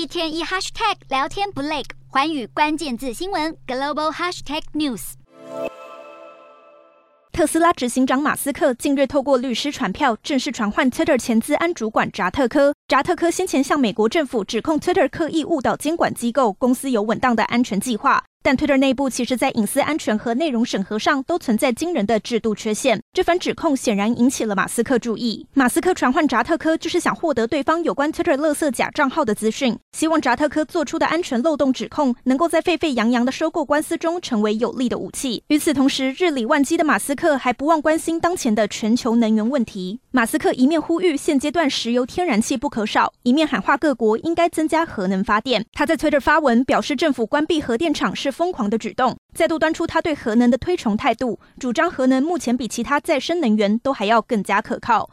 一天一 hashtag 聊天不累，环宇关键字新闻 global hashtag news。特斯拉执行长马斯克近日透过律师传票，正式传唤 Twitter 前资安主管扎特科。扎特科先前向美国政府指控 Twitter 刻意误导监管机构，公司有稳当的安全计划。但 Twitter 内部其实在隐私安全和内容审核上都存在惊人的制度缺陷。这番指控显然引起了马斯克注意。马斯克传唤扎特科，就是想获得对方有关 Twitter 垃圾假账号的资讯，希望扎特科做出的安全漏洞指控，能够在沸沸扬扬的收购官司中成为有力的武器。与此同时，日理万机的马斯克还不忘关心当前的全球能源问题。马斯克一面呼吁现阶段石油天然气不可少，一面喊话各国应该增加核能发电。他在 Twitter 发文表示，政府关闭核电厂是疯狂的举动。再度端出他对核能的推崇态度，主张核能目前比其他再生能源都还要更加可靠。